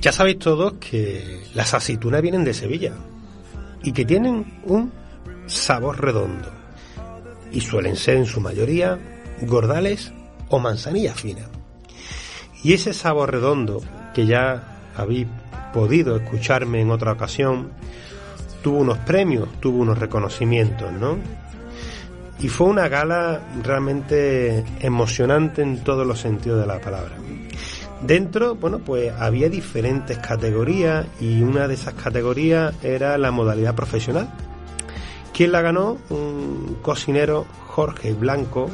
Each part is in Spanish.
Ya sabéis todos que las aceitunas vienen de Sevilla y que tienen un sabor redondo y suelen ser en su mayoría gordales o manzanilla fina. Y ese sabor redondo que ya habéis podido escucharme en otra ocasión, tuvo unos premios, tuvo unos reconocimientos, ¿no? Y fue una gala realmente emocionante en todos los sentidos de la palabra. Dentro, bueno, pues había diferentes categorías y una de esas categorías era la modalidad profesional. ¿Quién la ganó? Un cocinero Jorge Blanco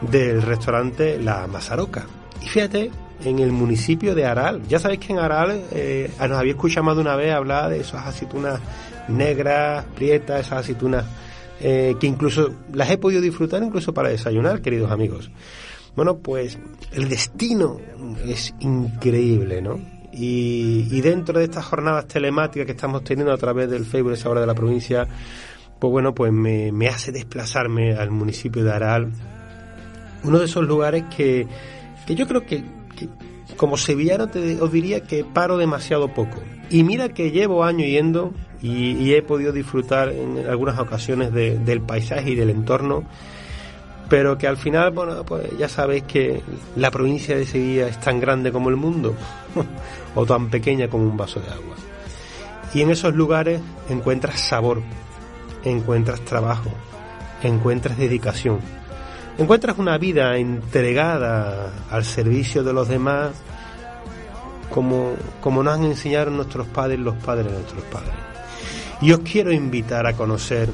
del restaurante La Mazaroca. Y fíjate, en el municipio de Aral. Ya sabéis que en Aral eh, nos había escuchado más de una vez hablar de esas aceitunas negras, prietas, esas aceitunas eh, que incluso las he podido disfrutar incluso para desayunar, queridos amigos. Bueno, pues el destino es increíble, ¿no? Y, dentro de estas jornadas telemáticas que estamos teniendo a través del Facebook esa hora de la provincia, pues bueno, pues me, hace desplazarme al municipio de Aral, uno de esos lugares que, que yo creo que, como sevillano te, os diría que paro demasiado poco. Y mira que llevo años yendo y, he podido disfrutar en algunas ocasiones del paisaje y del entorno, pero que al final, bueno, pues ya sabéis que la provincia de Sevilla es tan grande como el mundo, o tan pequeña como un vaso de agua. Y en esos lugares encuentras sabor, encuentras trabajo, encuentras dedicación, encuentras una vida entregada al servicio de los demás como, como nos han enseñado nuestros padres, los padres de nuestros padres. Y os quiero invitar a conocer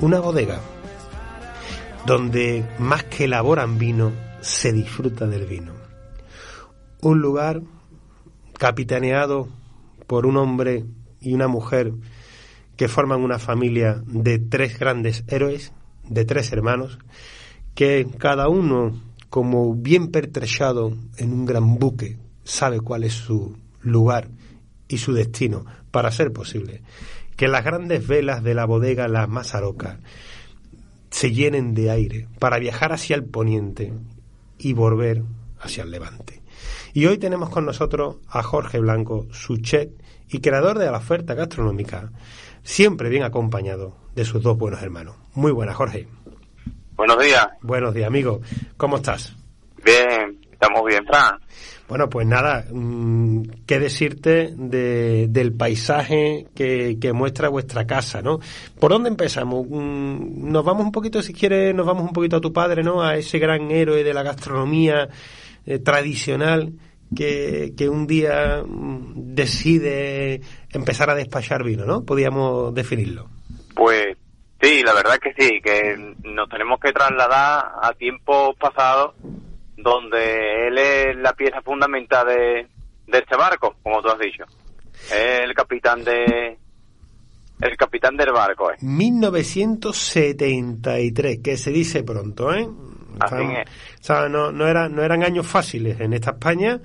una bodega donde más que elaboran vino, se disfruta del vino. Un lugar capitaneado por un hombre y una mujer que forman una familia de tres grandes héroes, de tres hermanos, que cada uno, como bien pertrechado en un gran buque, sabe cuál es su lugar y su destino para ser posible que las grandes velas de la bodega La Mazaroca se llenen de aire para viajar hacia el poniente y volver hacia el levante. Y hoy tenemos con nosotros a Jorge Blanco, su chef y creador de la oferta gastronómica, siempre bien acompañado de sus dos buenos hermanos. Muy buenas, Jorge. Buenos días. Buenos días, amigo. ¿Cómo estás? Bien, estamos bien, Fran. Bueno, pues nada, mm, qué decirte de, del paisaje que, que, muestra vuestra casa, ¿no? ¿Por dónde empezamos? Mm, nos vamos un poquito, si quieres, nos vamos un poquito a tu padre, ¿no? A ese gran héroe de la gastronomía eh, tradicional que, que un día mm, decide empezar a despachar vino, ¿no? Podríamos definirlo. Pues sí, la verdad que sí, que nos tenemos que trasladar a tiempos pasados donde él es la pieza fundamental de, este barco, como tú has dicho. Es el capitán de el capitán del barco. Eh. 1973, que se dice pronto, ¿eh? Así o sea, no, no, era, no eran años fáciles en esta España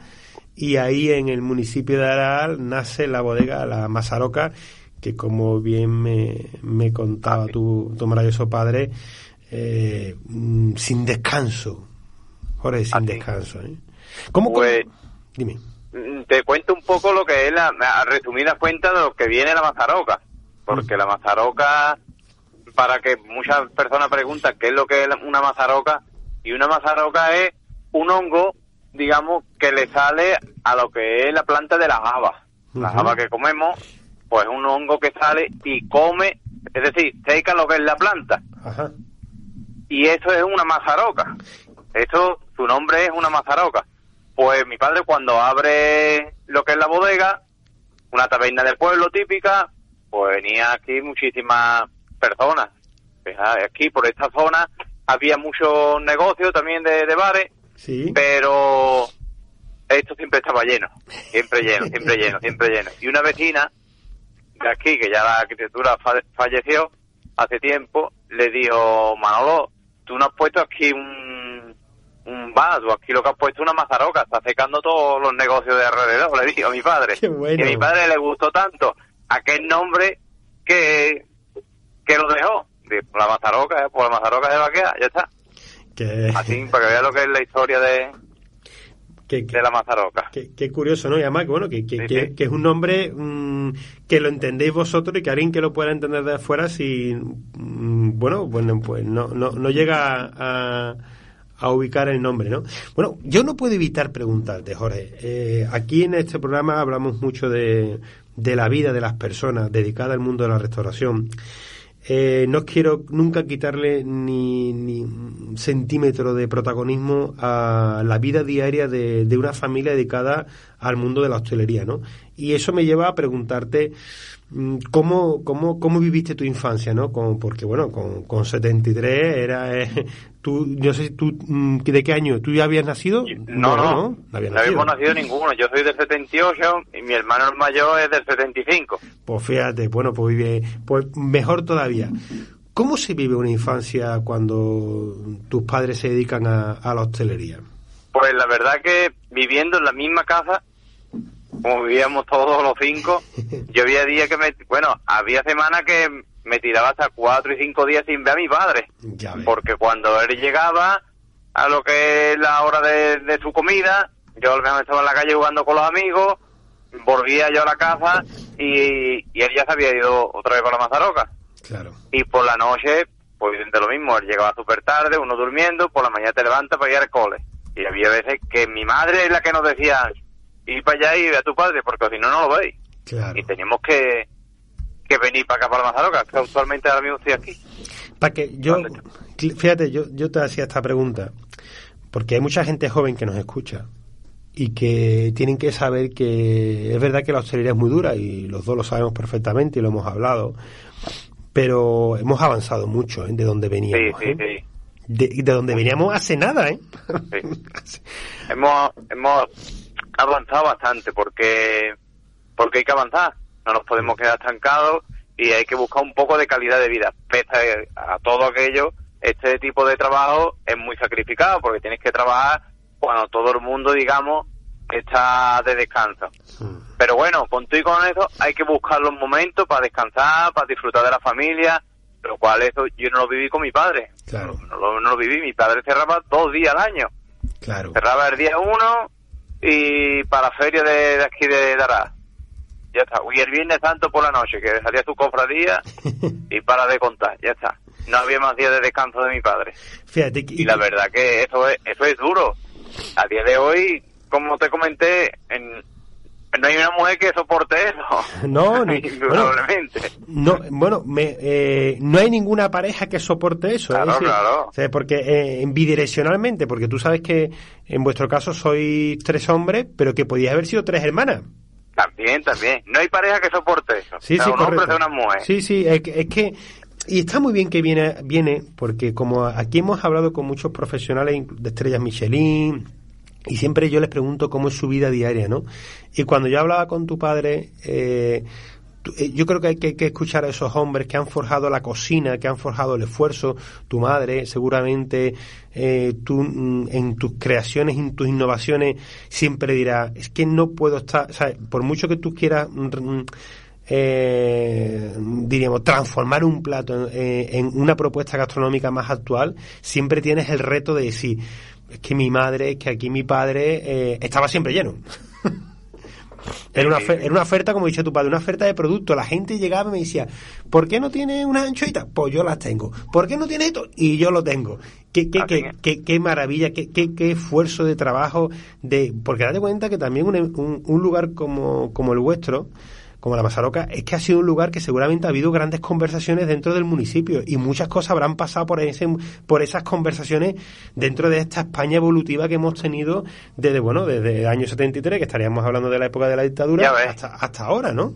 y ahí en el municipio de Aral nace la bodega La Mazaroca, que como bien me, me contaba tu, tu maravilloso padre, eh, mm, sin descanso, Jorge, sin descanso. ¿eh? ¿Cómo, pues, Dime. Mm, te cuento un poco lo que es la, a resumida cuenta de lo que viene la mazaroca. Porque la mazaroca, para que muchas personas preguntan qué es lo que es una mazaroca, y una mazaroca es un hongo, digamos, que le sale a lo que es la planta de la haba. La haba que comemos, pues es un hongo que sale y come, es decir, seca lo que es la planta. Y eso es una mazaroca. Eso, su nombre es una mazaroca. Pues mi padre cuando abre lo que es la bodega, una taberna del pueblo típica, pues venía aquí muchísimas personas. Ah, aquí por esta zona había muchos negocios también de, bares, ¿Sí? pero esto siempre estaba lleno, siempre lleno, siempre lleno, siempre lleno. Y una vecina de aquí, que ya la arquitectura falleció hace tiempo, le dijo, Manolo, tú no has puesto aquí un un vaso, aquí lo que has puesto una mazaroca, está secando todos los negocios de alrededor, le dije a mi padre. Qué bueno. Y a mi padre le gustó tanto aquel nombre que, que lo dejó. La mazaroca, eh, por la mazaroca de vaquea, ya está. Que... Así, para que vea lo que es la historia de, de la Mazaroca. Qué, curioso, ¿no? Y además, que, bueno, que, que, es un nombre mm, que lo entendéis vosotros y que alguien que lo pueda entender de afuera, si, mm, bueno, bueno, pues no, no, no llega a, a ubicar el nombre, ¿no? Bueno, yo no puedo evitar preguntarte, Jorge. Eh, aquí en este programa hablamos mucho de, de la vida de las personas dedicadas al mundo de la restauración. Eh, no quiero nunca quitarle ni, ni, un centímetro de protagonismo a la vida diaria de, de, una familia dedicada al mundo de la hostelería, ¿no? Y eso me lleva a preguntarte cómo, cómo, cómo viviste tu infancia, ¿no? Con, porque, bueno, con, con 73 era... Eh, tú, yo sé, tú, mm, ¿de qué año? ¿Tú ya habías nacido? No, no, no, no, habíamos nacido ninguno. Yo soy del 78 y mi hermano mayor es del 75. Pues fíjate, bueno, pues vive, pues mejor todavía. ¿Cómo se vive una infancia cuando tus padres se dedican a, a la hostelería? Pues la verdad que viviendo en la misma casa como vivíamos todos los cinco, yo había días que me, bueno, había semanas que me tiraba hasta cuatro y cinco días sin ver a mi padre. porque cuando él llegaba a lo que es la hora de, su comida, yo al menos estaba en la calle jugando con los amigos, volvía yo a la casa y, él ya se había ido otra vez con la mazaroca. Claro. Y por la noche, pues de lo mismo, él llegaba súper tarde, uno durmiendo, por la mañana te levanta para ir al cole. Y había veces que mi madre es la que nos decía, ir para allá y ve a tu padre, porque si no, no lo veis. Y teníamos que, que venir para acá, para Mazaroca, que actualmente ahora mismo estoy aquí. Para que yo, fíjate, yo, yo te hacía esta pregunta, porque hay mucha gente joven que nos escucha y que tienen que saber que es verdad que la hostelería es muy dura y los dos lo sabemos perfectamente y lo hemos hablado, pero hemos avanzado mucho ¿eh? de donde veníamos. Sí, sí, ¿eh? De, de donde veníamos hace nada, ¿eh? hemos, hemos avanzado bastante porque, porque hay que avanzar, no nos podemos quedar estancados y hay que buscar un poco de calidad de vida. Pese a todo aquello, este tipo de trabajo es muy sacrificado porque tienes que trabajar cuando todo el mundo, digamos, está de descanso. Pero bueno, con todo y con eso hay que buscar los momentos para descansar, para disfrutar de la familia, lo cual eso yo no lo viví con mi padre. Claro. No, lo, no lo viví, mi padre cerraba dos días al año. Claro. Cerraba el día uno y para la feria de, aquí de Dará. Ya está. Y el Viernes Santo por la noche, que salía su cofradía y para de contar, ya está. No había más días de descanso de mi padre. Fíjate. Y, la verdad que eso es, eso es duro. A día de hoy, como te comenté, en, no hay una mujer que soporte eso. No, ni, probablemente. no, bueno, me, eh, no hay ninguna pareja que soporte eso. Claro, claro. O sea, porque eh, bidireccionalmente, porque tú sabes que en vuestro caso sois tres hombres, pero que podías haber sido tres hermanas. También, también. No hay pareja que soporte eso. Sí, sí, un hombre de una mujer. Sí, sí, es que, es que y está muy bien que viene, viene, porque como aquí hemos hablado con muchos profesionales de estrellas Michelin, y siempre yo les pregunto cómo es su vida diaria, ¿no? Y cuando yo hablaba con tu padre, eh, eh, yo creo que hay que, escuchar a esos hombres que han forjado la cocina, que han forjado el esfuerzo. Tu madre, seguramente, eh, tú, mm, en tus creaciones, en tus innovaciones, siempre dirá, es que no puedo estar, o sea, por mucho que tú quieras, mm, eh, diríamos, transformar un plato en, una propuesta gastronómica más actual, siempre tienes el reto de decir, es que mi madre, que aquí mi padre eh, estaba siempre lleno. era, una era una oferta, como dice tu padre, una oferta de producto. La gente llegaba y me decía, ¿por qué no tiene unas anchoitas? Pues yo las tengo. ¿Por qué no tiene esto? Y yo lo tengo. Qué, qué, qué, qué, qué maravilla, qué, qué, qué, esfuerzo de trabajo. de Porque date cuenta que también un, un lugar como, como el vuestro, como la Masaroca, es que ha sido un lugar que seguramente ha habido grandes conversaciones dentro del municipio y muchas cosas habrán pasado por ese, por esas conversaciones dentro de esta España evolutiva que hemos tenido desde, bueno, desde el año 73, que estaríamos hablando de la época de la dictadura, hasta, hasta ahora, ¿no?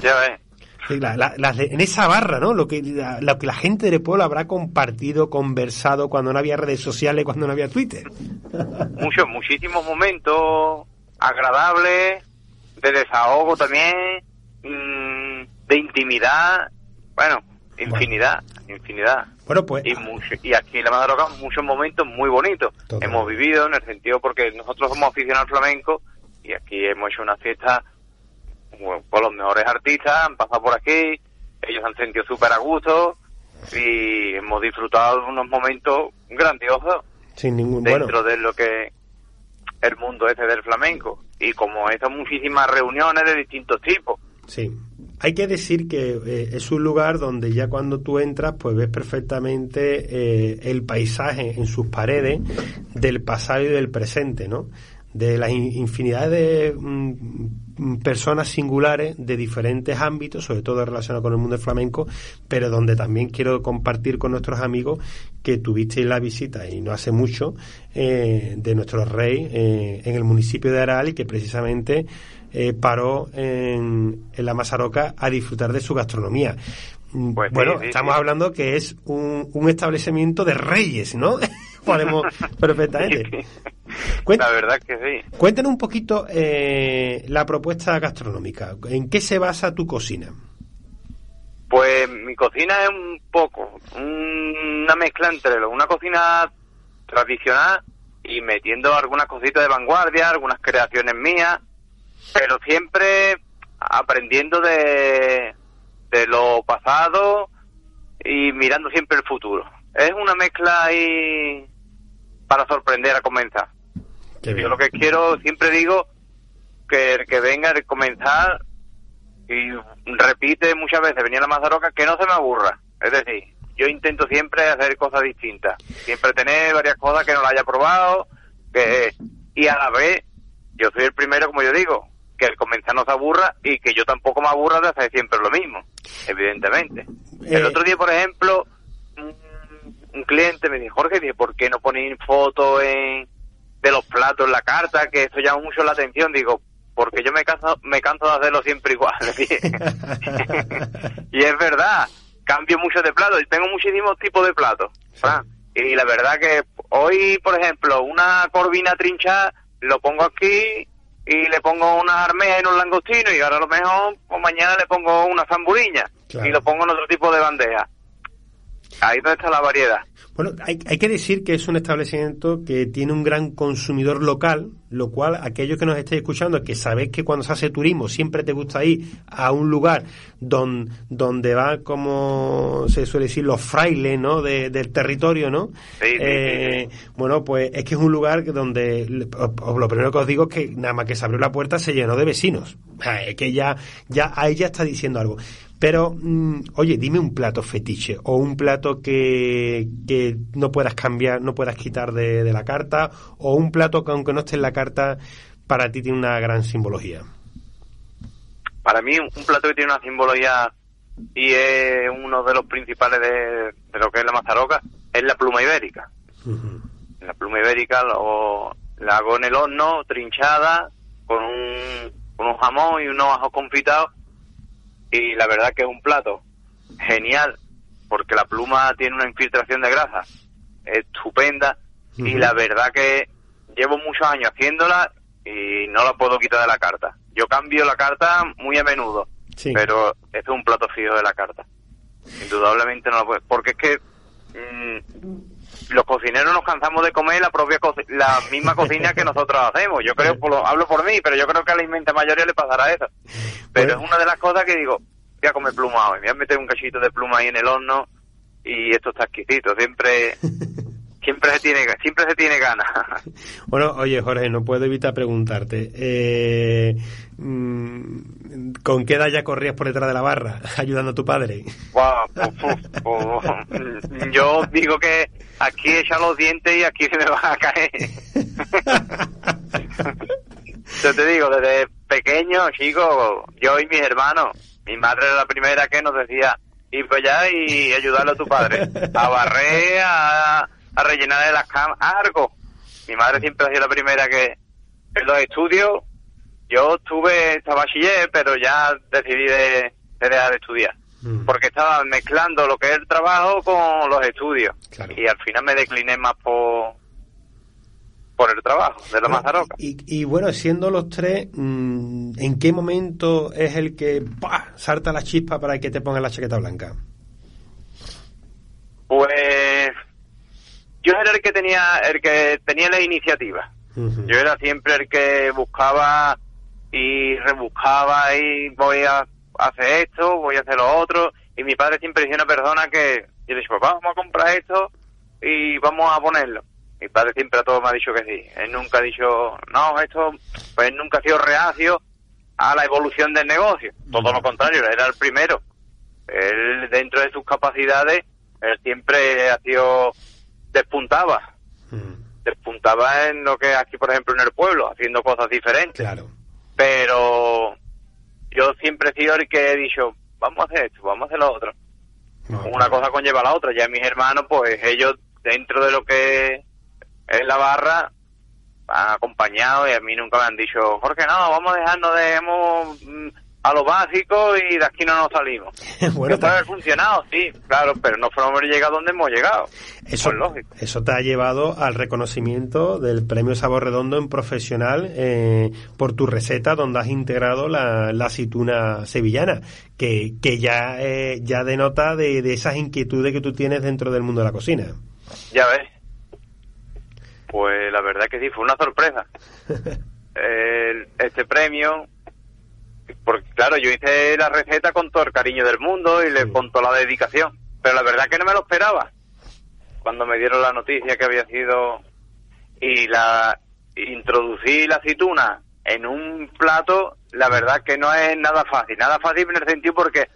Ya ves. en esa barra, ¿no? Lo que, la, lo que la gente de pueblo habrá compartido, conversado cuando no había redes sociales, cuando no había Twitter. Muchos, muchísimos momentos agradables, de desahogo también, Mm, de intimidad, bueno, infinidad, infinidad. Bueno, pues. Y, mucho, y aquí en la Madroga muchos momentos muy bonitos. Hemos vivido en el sentido porque nosotros somos aficionados al flamenco y aquí hemos hecho una fiesta con los mejores artistas, han pasado por aquí, ellos han sentido súper a gusto y hemos disfrutado de unos momentos grandiosos Sin ningún dentro de lo que el mundo ese del flamenco. Y como estas muchísimas reuniones de distintos tipos. Sí. Hay que decir que eh, es un lugar donde ya cuando tú entras, pues ves perfectamente eh, el paisaje en sus paredes del pasado y del presente, ¿no? De las infinidad de mm, personas singulares de diferentes ámbitos, sobre todo relacionados con el mundo del flamenco, pero donde también quiero compartir con nuestros amigos que tuvisteis la visita, y no hace mucho, eh, de nuestro rey en el municipio de Aral y que precisamente eh, paró en, en, la Masaroca a disfrutar de su gastronomía. Mm, pues bueno, estamos hablando que es un, un, establecimiento de reyes, ¿no? Podemos perfectamente. la verdad que sí. Cuéntanos un poquito eh, la propuesta gastronómica. ¿En qué se basa tu cocina? Pues mi cocina es un poco una mezcla entre una cocina tradicional y metiendo algunas cositas de vanguardia, algunas creaciones mías pero siempre aprendiendo de, de lo pasado y mirando siempre el futuro. Es una mezcla ahí para sorprender a comenzar. Yo lo que quiero, siempre digo, que el que venga a comenzar y repite muchas veces, venía a la Mazaroca, que no se me aburra. Es decir, yo intento siempre hacer cosas distintas, siempre tener varias cosas que no la haya probado, que y a la vez, yo soy el primero, como yo digo, que el comenzar no se aburra y que yo tampoco me aburra de hacer siempre lo mismo, evidentemente. El eh, otro día, por ejemplo, un, cliente me dijo, Jorge, ¿por qué no ponéis fotos en, de los platos en la carta? Que eso llama mucho la atención. Digo, porque yo me canso, me canso de hacerlo siempre igual. y es verdad, cambio mucho de platos y tengo muchísimos tipos de platos. Y la verdad que hoy, por ejemplo, una corvina trinchada, lo pongo aquí y le pongo unas armeas y unos langostinos y ahora a lo mejor pues mañana le pongo una zamburiña y lo pongo en otro tipo de bandeja. Ahí donde está la variedad. Bueno, hay, hay, que decir que es un establecimiento que tiene un gran consumidor local, lo cual aquellos que nos estéis escuchando, que sabéis que cuando se hace turismo siempre te gusta ir a un lugar don, donde va, como se suele decir, los frailes ¿no? del territorio, ¿no? Eh, bueno, pues es que es un lugar donde lo primero que os digo es que nada más que se abrió la puerta se llenó de vecinos. Es que ya, ya ahí ya está diciendo algo. Pero, mm, oye, dime un plato fetiche o un plato que, que no puedas cambiar, no puedas quitar de, de, la carta o un plato que aunque no esté en la carta, para ti tiene una gran simbología. Para mí, un plato que tiene una simbología y es uno de los principales de, lo que es la mazaroca es la pluma ibérica. La pluma ibérica lo, la hago en el horno, trinchada, con un, con un jamón y unos ajos confitados y la verdad que es un plato genial porque la pluma tiene una infiltración de grasa estupenda y la verdad que llevo muchos años haciéndola y no la puedo quitar de la carta. Yo cambio la carta muy a menudo, pero este es un plato fijo de la carta. Indudablemente no lo puedo, porque es que mm, los cocineros nos cansamos de comer la propia la misma cocina que nosotros hacemos. Yo creo, por lo, hablo por mí, pero yo creo que a la inmensa mayoría le pasará eso. Pero es una de las cosas que digo, voy a comer pluma hoy, voy a meter un cachito de pluma ahí en el horno y esto está exquisito. Siempre siempre se tiene siempre se tiene ganas. Bueno, oye Jorge, no puedo evitar preguntarte, eh, mm, ¿con qué edad ya corrías por detrás de la barra ayudando a tu padre? yo digo que aquí echa los dientes y aquí se me van a caer. yo te digo, desde pequeño, chico, yo y mis hermanos, mi madre era la primera que nos decía, y pues ya y ayudarle a tu padre, a barrer, a a rellenar de las camas, algo. Mi madre siempre ha sido la primera que en los estudios, yo estuve, estaba bachiller, pero ya decidí de, dejar de estudiar. Mm. Porque estaba mezclando lo que es el trabajo con los estudios. Y al final me decliné más por, por el trabajo de la Mazaroca. Y, y, bueno, siendo los tres, mm, ¿en qué momento es el que salta la chispa para que te ponga la chaqueta blanca? Pues yo era el que tenía el que tenía la iniciativa. Yo era siempre el que buscaba y rebuscaba y voy a hacer esto, voy a hacer lo otro. Y mi padre siempre decía una persona que yo le dije, papá, vamos a comprar esto y vamos a ponerlo. Mi padre siempre a todo me ha dicho que sí. Él nunca ha dicho, no, esto, pues nunca ha sido reacio a la evolución del negocio. Todo lo contrario, él era el primero. Él, dentro de sus capacidades, él siempre ha sido, despuntaba. Despuntaba en lo que aquí, por ejemplo, en el pueblo, haciendo cosas diferentes. Claro. Pero yo siempre he sido el que he dicho, vamos a hacer esto, vamos a hacer lo otro. No, Una claro. cosa conlleva a la otra. Ya mis hermanos, pues ellos, dentro de lo que es la barra, han acompañado y a mí nunca me han dicho, Jorge, no, vamos a dejarnos de hemos, mm, a lo básico y de aquí no nos salimos. bueno, puede haber funcionado, sí, claro, pero no haber llegado donde hemos llegado. Eso, Pues lógico. eso te ha llevado al reconocimiento del premio Sabor Redondo en profesional eh, por tu receta donde has integrado la, la aceituna sevillana, que, que ya, eh, ya denota de, de esas inquietudes que tú tienes dentro del mundo de la cocina. Ya ves. Pues la verdad que sí, fue una sorpresa. El- este premio, porque claro, yo hice la receta con todo el cariño del mundo y le con toda la dedicación, pero la verdad que no me lo esperaba. Cuando me dieron la noticia que había sido y la introducí la aceituna en un plato, la verdad que no es nada fácil, nada fácil en el sentido porque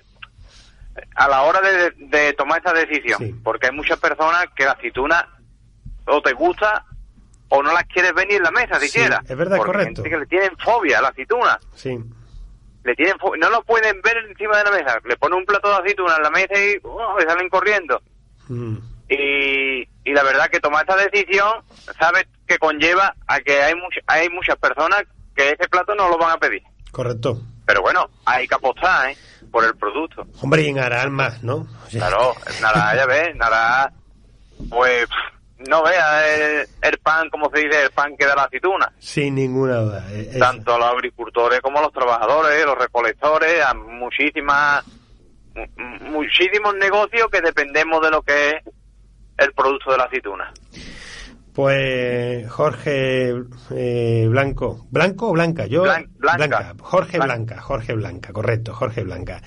a la hora de, de tomar esa decisión, Sí. porque hay muchas personas que la aceituna o te gusta o no las quieres ver ni en la mesa Sí, siquiera. es verdad, porque correcto. gente que le tienen fobia a la aceituna, Sí. Le tienen no lo pueden ver encima de la mesa, le ponen un plato de aceituna en la mesa y ¡oh! y salen corriendo. Mm. Y, y la verdad que tomar esta decisión, sabes que conlleva a que hay, much- hay muchas personas que ese plato no lo van a pedir. Correcto. Pero bueno, hay que apostar ¿eh? por el producto. Hombre, y en Aral más, ¿no? O sea, Claro, Nara, ya ves, Nara, pues no vea el, el pan, como se dice, el pan que da la aceituna. Sin ninguna duda. es- Tanto los agricultores como los trabajadores, los recolectores, a muchísimas, mu- muchísimos negocios que dependemos de lo que es el producto de la aceituna. Pues Jorge eh, Blanco, ¿Blanco o Blanca? Yo Blan- Blanca. Jorge Blanca. Blanca, Jorge Blanca, correcto, Jorge Blanca.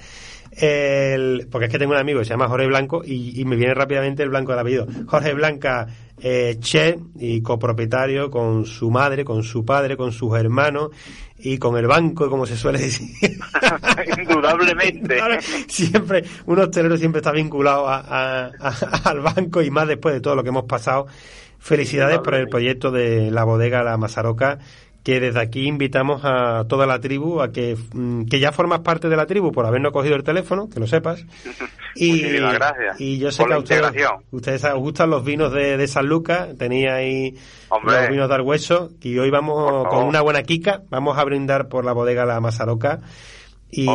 El, porque es que tengo un amigo que se llama Jorge Blanco y, y me viene rápidamente el blanco del apellido. Jorge Blanca, eh, chef y copropietario con su madre, con su padre, con sus hermanos y con el banco, como se suele decir. Indudablemente. siempre, un hostelero siempre está vinculado a- a- a- al banco y más después de todo lo que hemos pasado. Felicidades por el proyecto de la bodega La Masaroca, que desde aquí invitamos a toda la tribu a que, mm, que ya formas parte de la tribu por habernos cogido el teléfono, que lo sepas. Y, gracias y yo sé por que a ustedes, ustedes os gustan los vinos de, de San Lucas, tenía ahí Hombre. los vinos de Argüeso, y hoy vamos con una buena quica, vamos a brindar por la bodega La Masaroca. Y,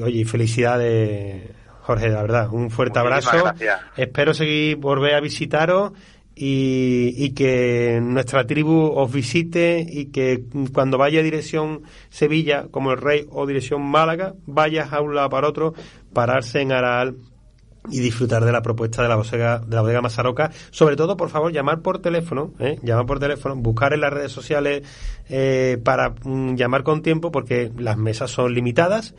oye, felicidades, Jorge, la verdad. Un fuerte Muchísimas abrazo. gracias. Espero seguir, volver a visitaros y, y que nuestra tribu os visite y que cuando vaya a dirección Sevilla, como el Rey, o dirección Málaga, vayas a un lado para otro, pararse en Aral y disfrutar de la propuesta de la bodega, de la bodega Masaroca. Sobre todo, por favor, llamar por teléfono, ¿eh? llamar por teléfono, buscar en las redes sociales eh, para mm, llamar con tiempo porque las mesas son limitadas.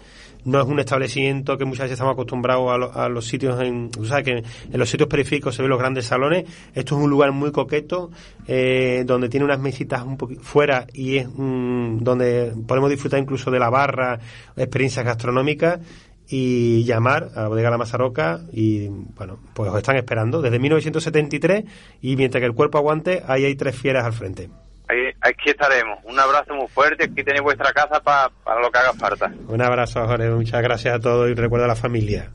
No es un establecimiento que muchas veces estamos acostumbrados a, lo- a los sitios en, o sea, que en los sitios periféricos se ven los grandes salones. Esto es un lugar muy coqueto, eh, donde tiene unas mesitas un poquito fuera y es mm, donde podemos disfrutar incluso de la barra, experiencias gastronómicas y llamar a la bodega La Masaroca y bueno, pues os están esperando desde 1973 y mientras que el cuerpo aguante, ahí hay tres fieras al frente. Aquí estaremos. Un abrazo muy fuerte. Aquí tenéis vuestra casa pa- para lo que haga falta. Un abrazo, Jorge, muchas gracias a todos y recuerda a la familia.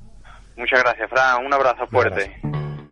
Muchas gracias, Fran. Un abrazo Un fuerte. abrazo.